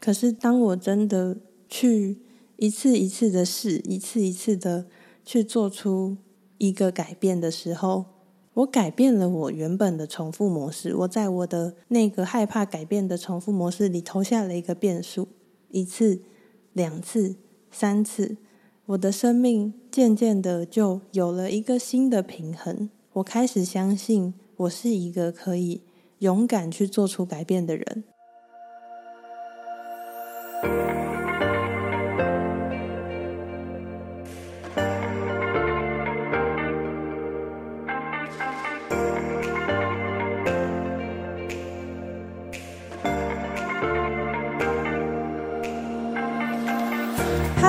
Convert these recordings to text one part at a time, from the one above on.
可是当我真的去一次一次的试，一次一次的去做出一个改变的时候，我改变了我原本的重复模式。我在我的那个害怕改变的重复模式里投下了一个变数，一次、两次、三次，我的生命渐渐的就有了一个新的平衡。我开始相信，我是一个可以勇敢去做出改变的人。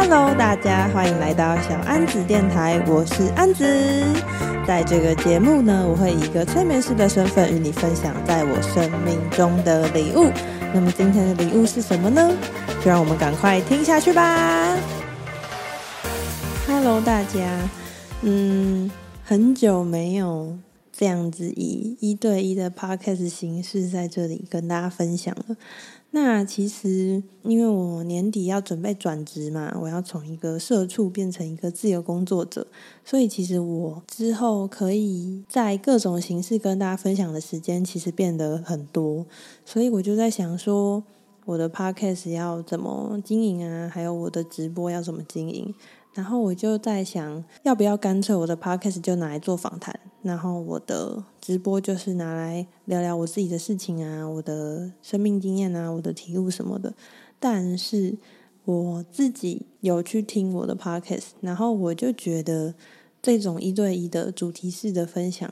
Hello，大家欢迎来到小安子电台，我是安子。在这个节目呢，我会以一个催眠师的身份与你分享在我生命中的礼物。那么今天的礼物是什么呢？就让我们赶快听下去吧。Hello，大家，嗯，很久没有这样子以一对一的 Podcast 形式在这里跟大家分享了。那其实，因为我年底要准备转职嘛，我要从一个社畜变成一个自由工作者，所以其实我之后可以在各种形式跟大家分享的时间，其实变得很多，所以我就在想说，我的 podcast 要怎么经营啊？还有我的直播要怎么经营？然后我就在想，要不要干脆我的 podcast 就拿来做访谈，然后我的直播就是拿来聊聊我自己的事情啊，我的生命经验啊，我的体悟什么的。但是我自己有去听我的 podcast，然后我就觉得这种一对一的主题式的分享，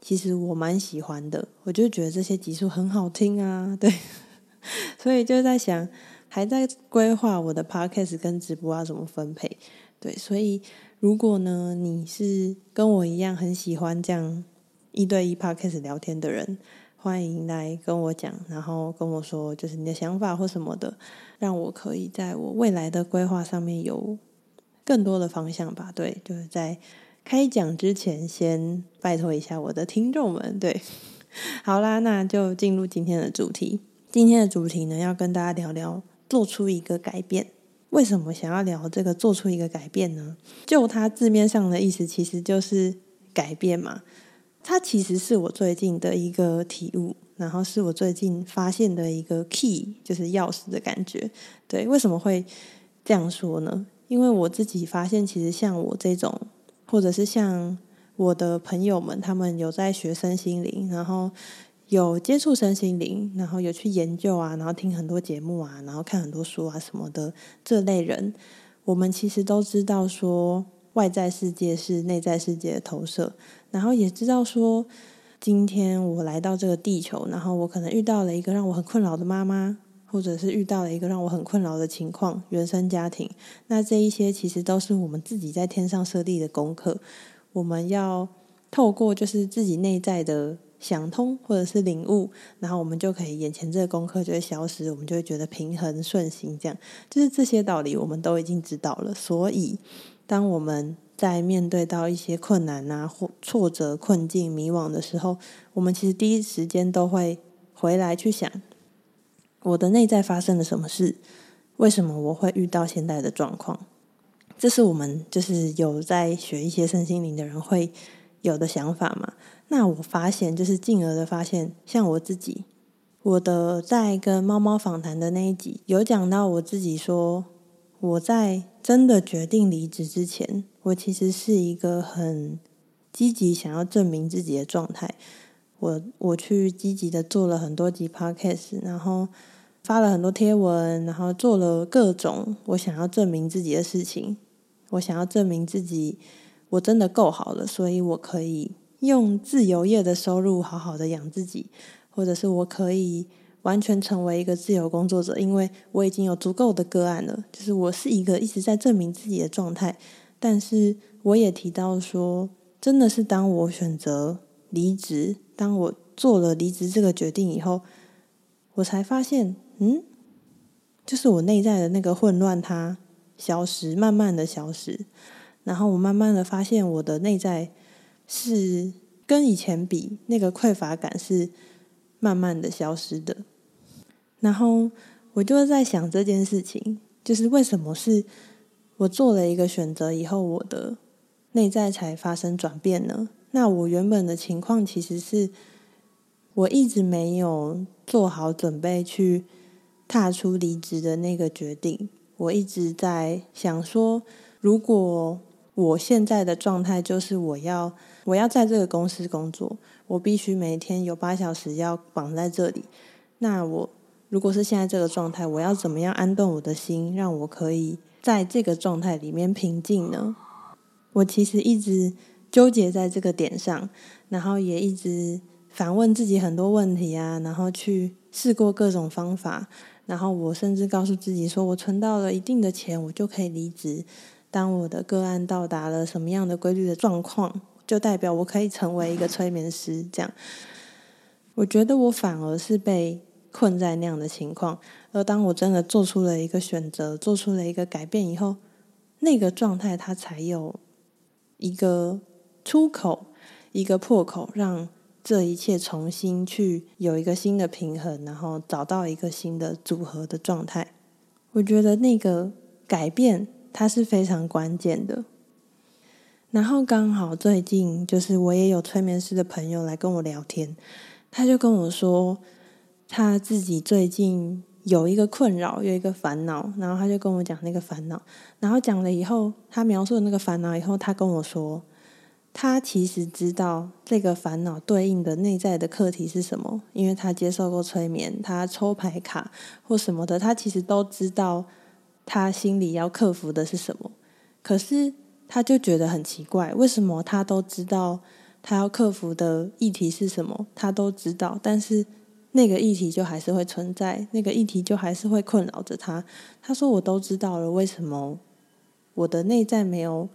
其实我蛮喜欢的。我就觉得这些集数很好听啊，对，所以就在想，还在规划我的 podcast 跟直播要怎么分配。对，所以如果呢，你是跟我一样很喜欢这样一对一 podcast 聊天的人，欢迎来跟我讲，然后跟我说就是你的想法或什么的，让我可以在我未来的规划上面有更多的方向吧。对，就是在开讲之前，先拜托一下我的听众们。对，好啦，那就进入今天的主题。今天的主题呢，要跟大家聊聊做出一个改变。为什么想要聊这个做出一个改变呢？就它字面上的意思，其实就是改变嘛。它其实是我最近的一个体悟，然后是我最近发现的一个 key，就是钥匙的感觉。对，为什么会这样说呢？因为我自己发现，其实像我这种，或者是像我的朋友们，他们有在学身心灵，然后。有接触身心灵，然后有去研究啊，然后听很多节目啊，然后看很多书啊什么的这类人，我们其实都知道说外在世界是内在世界的投射，然后也知道说今天我来到这个地球，然后我可能遇到了一个让我很困扰的妈妈，或者是遇到了一个让我很困扰的情况，原生家庭，那这一些其实都是我们自己在天上设立的功课，我们要透过就是自己内在的。想通或者是领悟，然后我们就可以眼前这个功课就会消失，我们就会觉得平衡顺心。这样就是这些道理，我们都已经知道了。所以，当我们在面对到一些困难啊、或挫折、困境、迷惘的时候，我们其实第一时间都会回来去想：我的内在发生了什么事？为什么我会遇到现在的状况？这是我们就是有在学一些身心灵的人会有的想法嘛。那我发现，就是进而的发现，像我自己，我的在跟猫猫访谈的那一集，有讲到我自己说，我在真的决定离职之前，我其实是一个很积极想要证明自己的状态。我我去积极的做了很多集 podcast，然后发了很多贴文，然后做了各种我想要证明自己的事情。我想要证明自己，我真的够好了，所以我可以。用自由业的收入好好的养自己，或者是我可以完全成为一个自由工作者，因为我已经有足够的个案了。就是我是一个一直在证明自己的状态，但是我也提到说，真的是当我选择离职，当我做了离职这个决定以后，我才发现，嗯，就是我内在的那个混乱它消失，慢慢的消失，然后我慢慢的发现我的内在。是跟以前比，那个匮乏感是慢慢的消失的。然后我就在想这件事情，就是为什么是我做了一个选择以后，我的内在才发生转变呢？那我原本的情况其实是，我一直没有做好准备去踏出离职的那个决定。我一直在想说，如果我现在的状态就是我要我要在这个公司工作，我必须每天有八小时要绑在这里。那我如果是现在这个状态，我要怎么样安顿我的心，让我可以在这个状态里面平静呢？我其实一直纠结在这个点上，然后也一直反问自己很多问题啊，然后去试过各种方法，然后我甚至告诉自己说，我存到了一定的钱，我就可以离职。当我的个案到达了什么样的规律的状况，就代表我可以成为一个催眠师。这样，我觉得我反而是被困在那样的情况。而当我真的做出了一个选择，做出了一个改变以后，那个状态它才有一个出口，一个破口，让这一切重新去有一个新的平衡，然后找到一个新的组合的状态。我觉得那个改变。它是非常关键的。然后刚好最近就是我也有催眠师的朋友来跟我聊天，他就跟我说他自己最近有一个困扰，有一个烦恼，然后他就跟我讲那个烦恼，然后讲了以后，他描述了那个烦恼以后，他跟我说，他其实知道这个烦恼对应的内在的课题是什么，因为他接受过催眠，他抽牌卡或什么的，他其实都知道。他心里要克服的是什么？可是他就觉得很奇怪，为什么他都知道他要克服的议题是什么？他都知道，但是那个议题就还是会存在，那个议题就还是会困扰着他。他说：“我都知道了，为什么我的内在没有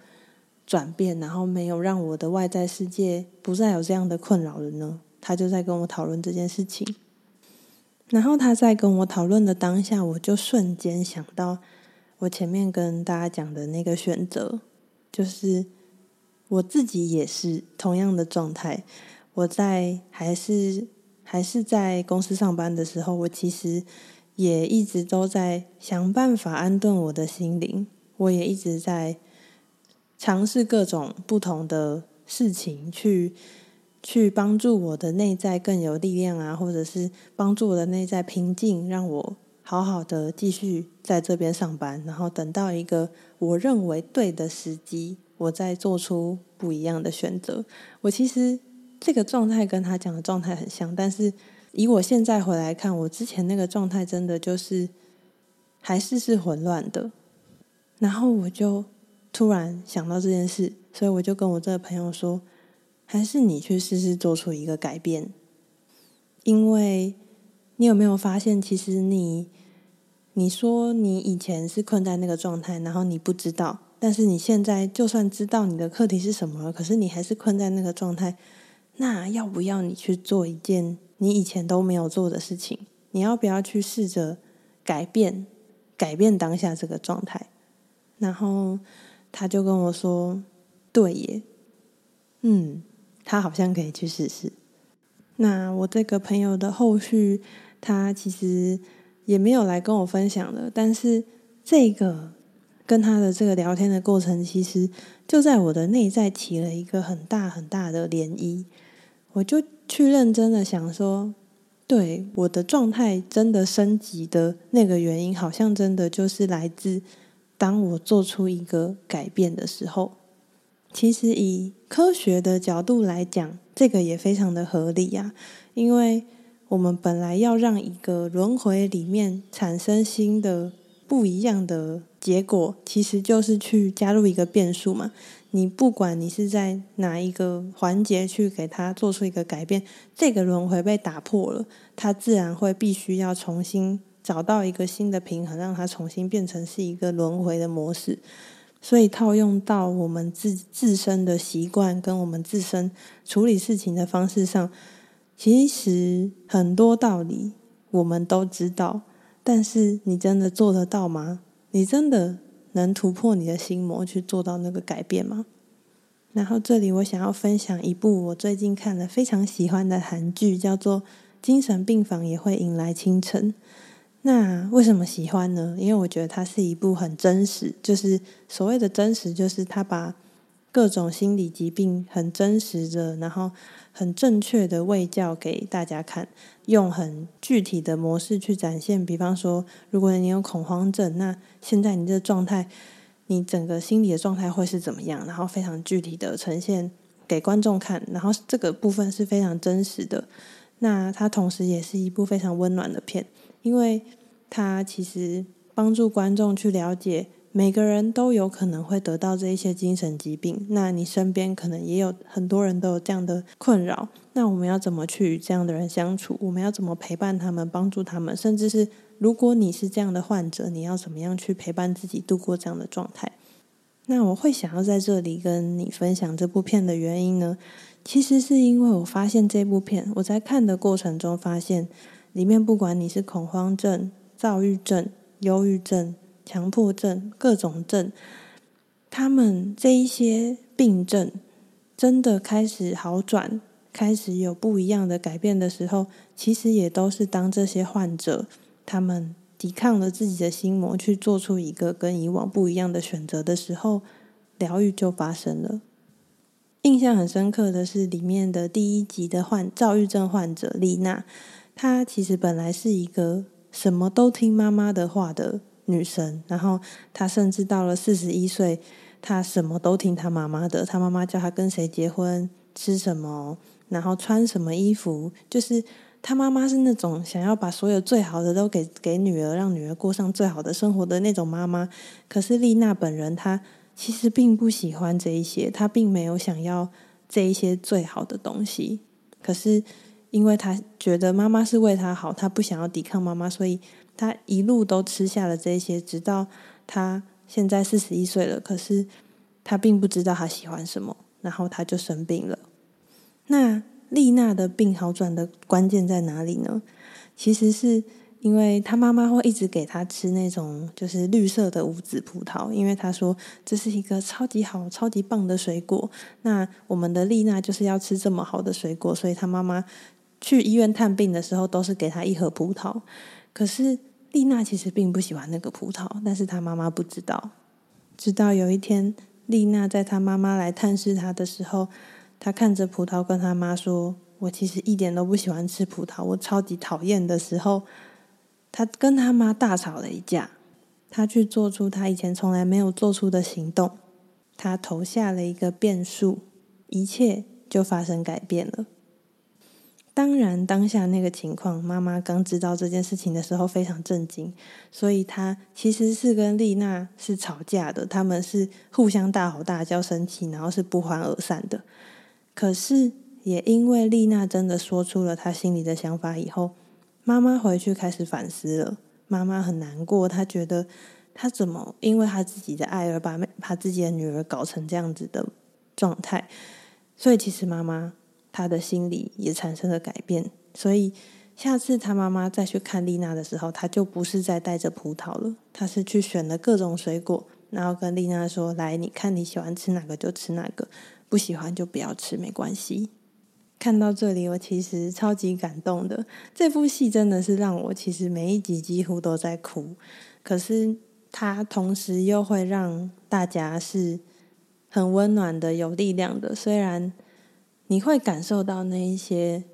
转变，然后没有让我的外在世界不再有这样的困扰了呢？”他就在跟我讨论这件事情。然后他在跟我讨论的当下，我就瞬间想到。我前面跟大家讲的那个选择，就是我自己也是同样的状态。我在还是还是在公司上班的时候，我其实也一直都在想办法安顿我的心灵。我也一直在尝试各种不同的事情，去去帮助我的内在更有力量啊，或者是帮助我的内在平静，让我。好好的继续在这边上班，然后等到一个我认为对的时机，我再做出不一样的选择。我其实这个状态跟他讲的状态很像，但是以我现在回来看，我之前那个状态真的就是还是是混乱的。然后我就突然想到这件事，所以我就跟我这个朋友说，还是你去试试做出一个改变，因为你有没有发现，其实你。你说你以前是困在那个状态，然后你不知道，但是你现在就算知道你的课题是什么，可是你还是困在那个状态。那要不要你去做一件你以前都没有做的事情？你要不要去试着改变，改变当下这个状态？然后他就跟我说：“对耶，嗯，他好像可以去试试。”那我这个朋友的后续，他其实。也没有来跟我分享的，但是这个跟他的这个聊天的过程，其实就在我的内在起了一个很大很大的涟漪。我就去认真的想说，对，我的状态真的升级的那个原因，好像真的就是来自当我做出一个改变的时候。其实以科学的角度来讲，这个也非常的合理呀，因为。我们本来要让一个轮回里面产生新的不一样的结果，其实就是去加入一个变数嘛。你不管你是在哪一个环节去给它做出一个改变，这个轮回被打破了，它自然会必须要重新找到一个新的平衡，让它重新变成是一个轮回的模式。所以套用到我们自自身的习惯跟我们自身处理事情的方式上。其实很多道理我们都知道，但是你真的做得到吗？你真的能突破你的心魔去做到那个改变吗？然后这里我想要分享一部我最近看了非常喜欢的韩剧，叫做《精神病房也会迎来清晨》。那为什么喜欢呢？因为我觉得它是一部很真实，就是所谓的真实，就是它把各种心理疾病很真实的，然后很正确的喂教给大家看，用很具体的模式去展现。比方说，如果你有恐慌症，那现在你这状态，你整个心理的状态会是怎么样？然后非常具体的呈现给观众看，然后这个部分是非常真实的。那它同时也是一部非常温暖的片。因为它其实帮助观众去了解，每个人都有可能会得到这一些精神疾病。那你身边可能也有很多人都有这样的困扰。那我们要怎么去与这样的人相处？我们要怎么陪伴他们、帮助他们？甚至是如果你是这样的患者，你要怎么样去陪伴自己度过这样的状态？那我会想要在这里跟你分享这部片的原因呢？其实是因为我发现这部片，我在看的过程中发现。里面不管你是恐慌症、躁郁症、忧郁症、强迫症，各种症，他们这一些病症真的开始好转，开始有不一样的改变的时候，其实也都是当这些患者他们抵抗了自己的心魔，去做出一个跟以往不一样的选择的时候，疗愈就发生了。印象很深刻的是里面的第一集的患躁郁症患者丽娜。她其实本来是一个什么都听妈妈的话的女生，然后她甚至到了四十一岁，她什么都听她妈妈的。她妈妈叫她跟谁结婚、吃什么，然后穿什么衣服，就是她妈妈是那种想要把所有最好的都给给女儿，让女儿过上最好的生活的那种妈妈。可是丽娜本人，她其实并不喜欢这一些，她并没有想要这一些最好的东西。可是。因为他觉得妈妈是为他好，他不想要抵抗妈妈，所以他一路都吃下了这些，直到他现在四十一岁了。可是他并不知道他喜欢什么，然后他就生病了。那丽娜的病好转的关键在哪里呢？其实是因为他妈妈会一直给他吃那种就是绿色的无籽葡萄，因为他说这是一个超级好、超级棒的水果。那我们的丽娜就是要吃这么好的水果，所以他妈妈。去医院探病的时候，都是给他一盒葡萄。可是丽娜其实并不喜欢那个葡萄，但是她妈妈不知道。直到有一天，丽娜在她妈妈来探视她的时候，她看着葡萄，跟她妈说：“我其实一点都不喜欢吃葡萄，我超级讨厌。”的时候，她跟她妈大吵了一架。她去做出她以前从来没有做出的行动，她投下了一个变数，一切就发生改变了。当然，当下那个情况，妈妈刚知道这件事情的时候非常震惊，所以她其实是跟丽娜是吵架的，他们是互相大吼大叫、生气，然后是不欢而散的。可是也因为丽娜真的说出了她心里的想法以后，妈妈回去开始反思了。妈妈很难过，她觉得她怎么因为她自己的爱而把把自己的女儿搞成这样子的状态，所以其实妈妈。他的心里也产生了改变，所以下次他妈妈再去看丽娜的时候，他就不是再带着葡萄了，他是去选了各种水果，然后跟丽娜说：“来，你看你喜欢吃哪个就吃哪个，不喜欢就不要吃，没关系。”看到这里，我其实超级感动的。这部戏真的是让我其实每一集几乎都在哭，可是它同时又会让大家是很温暖的、有力量的，虽然。你会感受到那一些，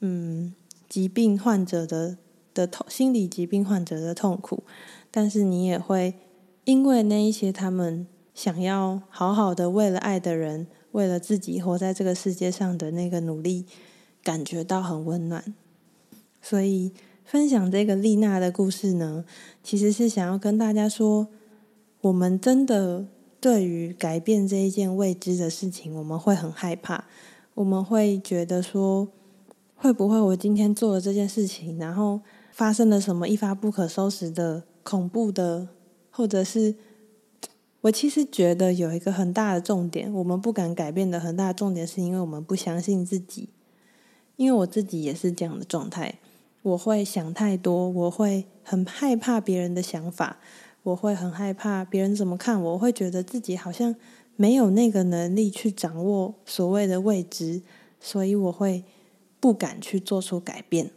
嗯，疾病患者的的痛，心理疾病患者的痛苦，但是你也会因为那一些他们想要好好的为了爱的人，为了自己活在这个世界上的那个努力，感觉到很温暖。所以分享这个丽娜的故事呢，其实是想要跟大家说，我们真的。对于改变这一件未知的事情，我们会很害怕。我们会觉得说，会不会我今天做了这件事情，然后发生了什么一发不可收拾的恐怖的，或者是我其实觉得有一个很大的重点，我们不敢改变的很大的重点，是因为我们不相信自己。因为我自己也是这样的状态，我会想太多，我会很害怕别人的想法。我会很害怕别人怎么看我，我会觉得自己好像没有那个能力去掌握所谓的未知，所以我会不敢去做出改变。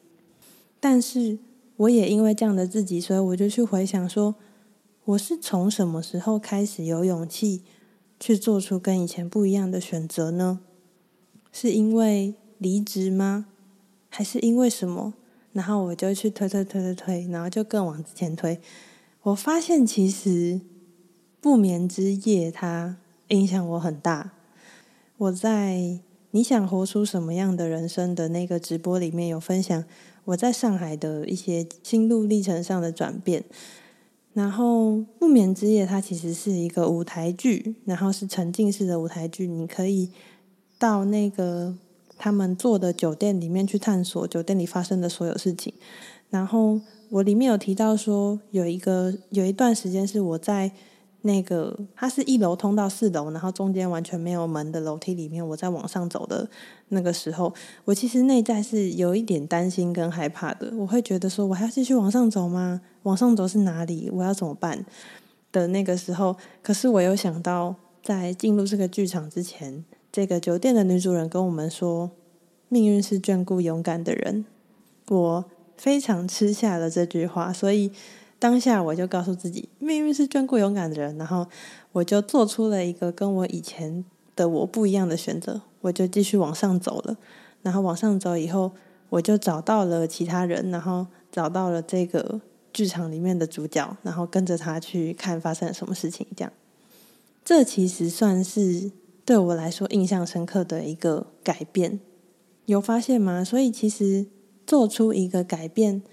但是我也因为这样的自己，所以我就去回想说，我是从什么时候开始有勇气去做出跟以前不一样的选择呢？是因为离职吗？还是因为什么？然后我就去推推推推推，然后就更往前推。我发现其实不眠之夜它影响我很大。我在你想活出什么样的人生的那个直播里面有分享我在上海的一些心路历程上的转变。然后不眠之夜它其实是一个舞台剧，然后是沉浸式的舞台剧，你可以到那个。他们做的酒店里面去探索酒店里发生的所有事情，然后我里面有提到说，有一个有一段时间是我在那个它是一楼通到四楼，然后中间完全没有门的楼梯里面，我在往上走的那个时候，我其实内在是有一点担心跟害怕的。我会觉得说，我还要继续往上走吗？往上走是哪里？我要怎么办？的那个时候，可是我有想到，在进入这个剧场之前。这个酒店的女主人跟我们说：“命运是眷顾勇敢的人。”我非常吃下了这句话，所以当下我就告诉自己：“命运是眷顾勇敢的人。”然后我就做出了一个跟我以前的我不一样的选择，我就继续往上走了。然后往上走以后，我就找到了其他人，然后找到了这个剧场里面的主角，然后跟着他去看发生了什么事情。这样，这其实算是。对我来说，印象深刻的一个改变，有发现吗？所以其实做出一个改变，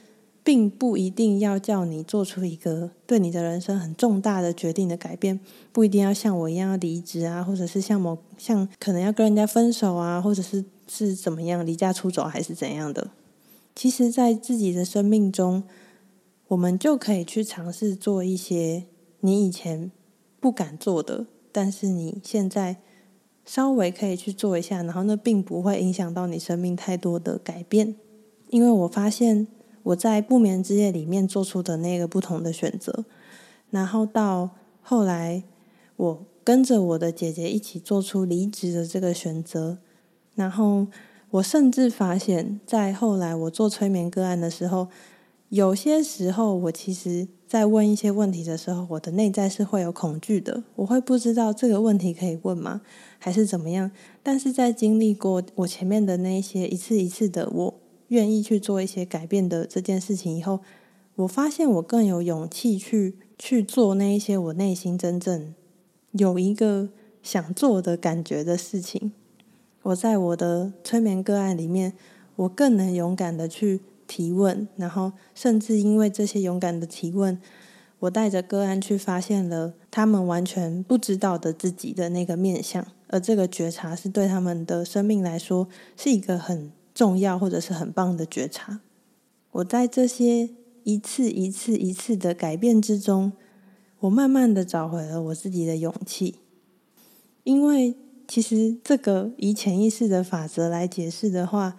并不一定要叫你做出一个对你的人生很重大的决定的改变，不一定要像我一样要离职啊，或者是像某像可能要跟人家分手啊，或者是是怎么样离家出走还是怎样的。其实，在自己的生命中，我们就可以去尝试做一些你以前不敢做的，但是你现在。稍微可以去做一下，然后那并不会影响到你生命太多的改变，因为我发现我在不眠之夜里面做出的那个不同的选择，然后到后来我跟着我的姐姐一起做出离职的这个选择，然后我甚至发现，在后来我做催眠个案的时候，有些时候我其实。在问一些问题的时候，我的内在是会有恐惧的。我会不知道这个问题可以问吗？还是怎么样？但是在经历过我前面的那一些一次一次的我愿意去做一些改变的这件事情以后，我发现我更有勇气去去做那一些我内心真正有一个想做的感觉的事情。我在我的催眠个案里面，我更能勇敢的去。提问，然后甚至因为这些勇敢的提问，我带着个案去发现了他们完全不知道的自己的那个面相，而这个觉察是对他们的生命来说是一个很重要或者是很棒的觉察。我在这些一次一次一次的改变之中，我慢慢的找回了我自己的勇气，因为其实这个以潜意识的法则来解释的话，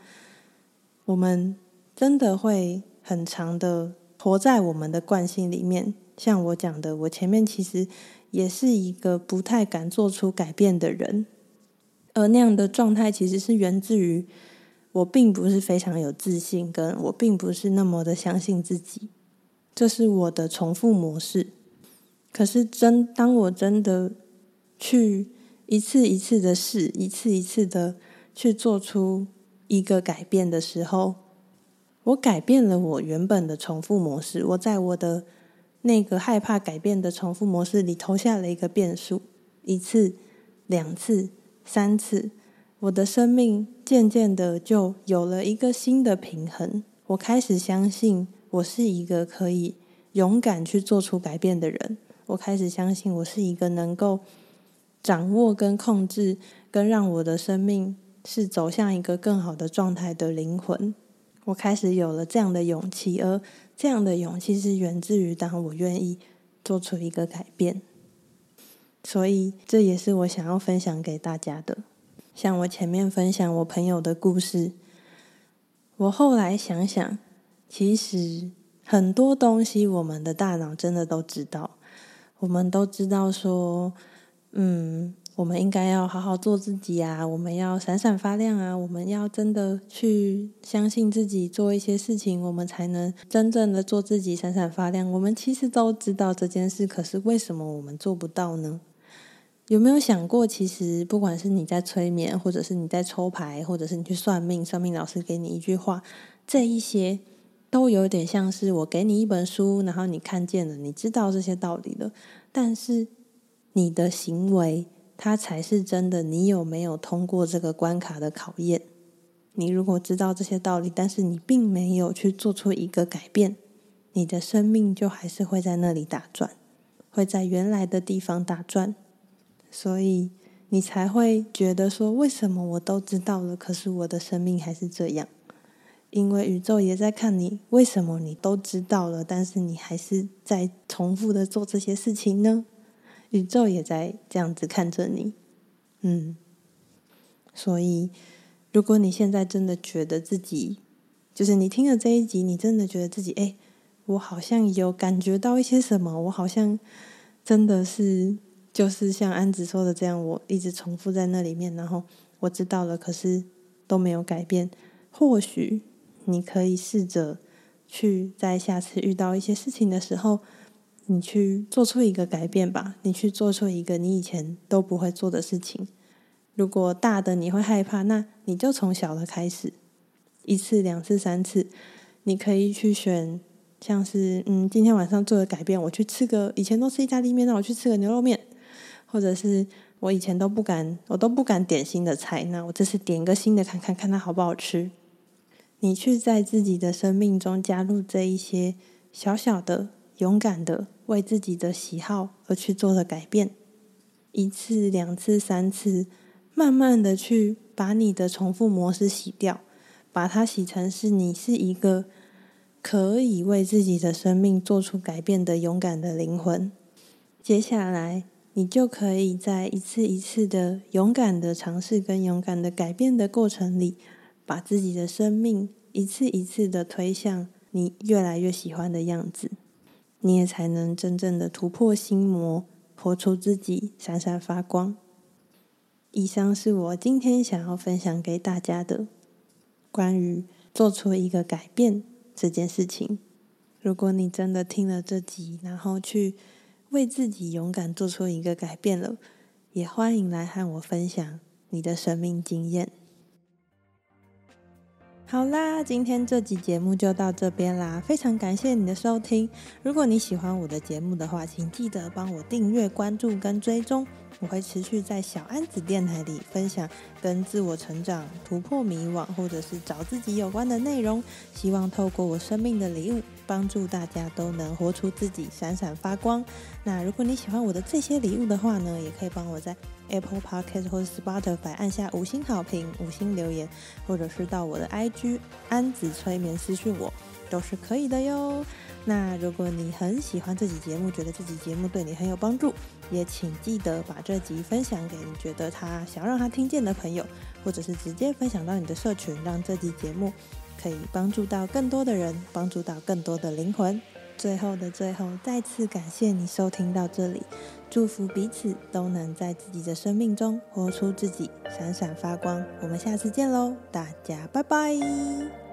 我们。真的会很长的活在我们的惯性里面，像我讲的，我前面其实也是一个不太敢做出改变的人，而那样的状态其实是源自于我并不是非常有自信，跟我并不是那么的相信自己，这是我的重复模式。可是真当我真的去一次一次的试，一次一次的去做出一个改变的时候。我改变了我原本的重复模式，我在我的那个害怕改变的重复模式里投下了一个变数，一次、两次、三次，我的生命渐渐的就有了一个新的平衡。我开始相信我是一个可以勇敢去做出改变的人，我开始相信我是一个能够掌握跟控制，跟让我的生命是走向一个更好的状态的灵魂。我开始有了这样的勇气，而这样的勇气是源自于当我愿意做出一个改变。所以这也是我想要分享给大家的。像我前面分享我朋友的故事，我后来想想，其实很多东西我们的大脑真的都知道。我们都知道说，嗯，我们应该要好好做自己啊，我们要闪闪发亮啊，我们要真的去相信自己，做一些事情，我们才能真正的做自己，闪闪发亮。我们其实都知道这件事，可是为什么我们做不到呢？有没有想过，其实不管是你在催眠，或者是你在抽牌，或者是你去算命，算命老师给你一句话，这一些都有点像是我给你一本书，然后你看见了，你知道这些道理了，但是你的行为。它才是真的。你有没有通过这个关卡的考验？你如果知道这些道理，但是你并没有去做出一个改变，你的生命就还是会在那里打转，会在原来的地方打转。所以你才会觉得说：为什么我都知道了，可是我的生命还是这样？因为宇宙也在看你，为什么你都知道了，但是你还是在重复的做这些事情呢？宇宙也在这样子看着你，嗯，所以如果你现在真的觉得自己，就是你听了这一集，你真的觉得自己，哎，我好像有感觉到一些什么，我好像真的是，就是像安子说的这样，我一直重复在那里面，然后我知道了，可是都没有改变。或许你可以试着去在下次遇到一些事情的时候。你去做出一个改变吧，你去做出一个你以前都不会做的事情。如果大的你会害怕，那你就从小的开始，一次、两次、三次，你可以去选，像是嗯，今天晚上做的改变，我去吃个以前都吃意大利面，那我去吃个牛肉面，或者是我以前都不敢，我都不敢点新的菜，那我这次点一个新的，看看看它好不好吃。你去在自己的生命中加入这一些小小的、勇敢的。为自己的喜好而去做的改变，一次、两次、三次，慢慢的去把你的重复模式洗掉，把它洗成是你是一个可以为自己的生命做出改变的勇敢的灵魂。接下来，你就可以在一次一次的勇敢的尝试跟勇敢的改变的过程里，把自己的生命一次一次的推向你越来越喜欢的样子。你也才能真正的突破心魔，活出自己，闪闪发光。以上是我今天想要分享给大家的关于做出一个改变这件事情。如果你真的听了这集，然后去为自己勇敢做出一个改变了，也欢迎来和我分享你的生命经验。好啦，今天这集节目就到这边啦，非常感谢你的收听。如果你喜欢我的节目的话，请记得帮我订阅、关注跟追踪。我会持续在小安子电台里分享跟自我成长、突破迷惘或者是找自己有关的内容。希望透过我生命的礼物，帮助大家都能活出自己，闪闪发光。那如果你喜欢我的这些礼物的话呢，也可以帮我在 Apple Podcast 或者 Spotify 按下五星好评、五星留言，或者是到我的 IG 安子催眠私讯我，都是可以的哟。那如果你很喜欢这集节目，觉得这集节目对你很有帮助，也请记得把这集分享给你觉得他想让他听见的朋友，或者是直接分享到你的社群，让这集节目可以帮助到更多的人，帮助到更多的灵魂。最后的最后，再次感谢你收听到这里，祝福彼此都能在自己的生命中活出自己，闪闪发光。我们下次见喽，大家拜拜。